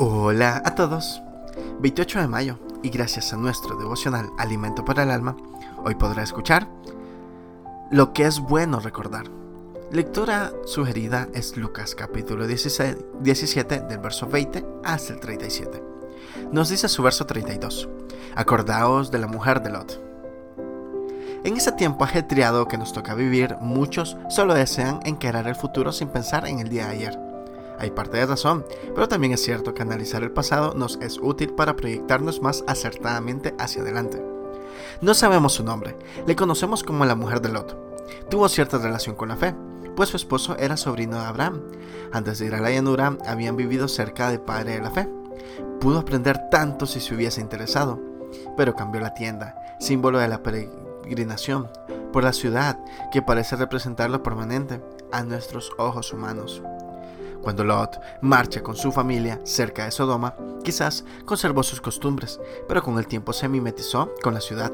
Hola a todos. 28 de mayo y gracias a nuestro devocional Alimento para el Alma, hoy podrá escuchar lo que es bueno recordar. Lectura sugerida es Lucas capítulo 17 del verso 20 hasta el 37. Nos dice su verso 32. Acordaos de la mujer de Lot. En ese tiempo ajetreado que nos toca vivir, muchos solo desean encarar el futuro sin pensar en el día de ayer hay parte de razón, pero también es cierto que analizar el pasado nos es útil para proyectarnos más acertadamente hacia adelante. No sabemos su nombre, le conocemos como la mujer de Lot. Tuvo cierta relación con la fe, pues su esposo era sobrino de Abraham. Antes de ir a la llanura, habían vivido cerca del padre de la fe. Pudo aprender tanto si se hubiese interesado, pero cambió la tienda, símbolo de la peregrinación, por la ciudad que parece representar lo permanente a nuestros ojos humanos. Cuando Lot marcha con su familia cerca de Sodoma, quizás conservó sus costumbres, pero con el tiempo se mimetizó con la ciudad.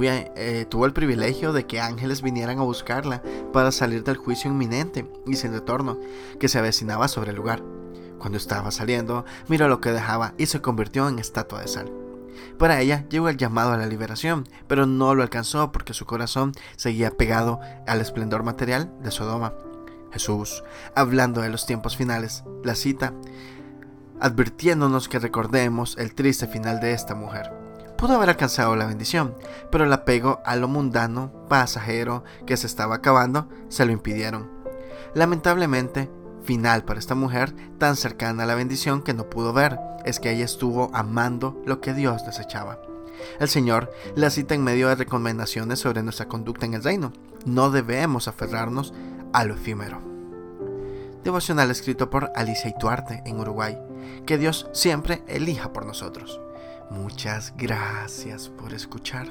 Eh, tuvo, el privilegio de que ángeles vinieran a buscarla para salir del juicio inminente y sin retorno que se avecinaba sobre el lugar. Cuando estaba saliendo, miró lo que dejaba y se convirtió en estatua de sal. Para ella llegó el llamado a la liberación, pero no lo alcanzó porque su corazón seguía pegado al esplendor material de Sodoma. Jesús, hablando de los tiempos finales, la cita, advirtiéndonos que recordemos el triste final de esta mujer. Pudo haber alcanzado la bendición, pero el apego a lo mundano, pasajero, que se estaba acabando, se lo impidieron. Lamentablemente, final para esta mujer tan cercana a la bendición que no pudo ver, es que ella estuvo amando lo que Dios desechaba. El Señor la cita en medio de recomendaciones sobre nuestra conducta en el reino. No debemos aferrarnos a lo efímero. Devocional escrito por Alicia Ituarte en Uruguay. Que Dios siempre elija por nosotros. Muchas gracias por escuchar.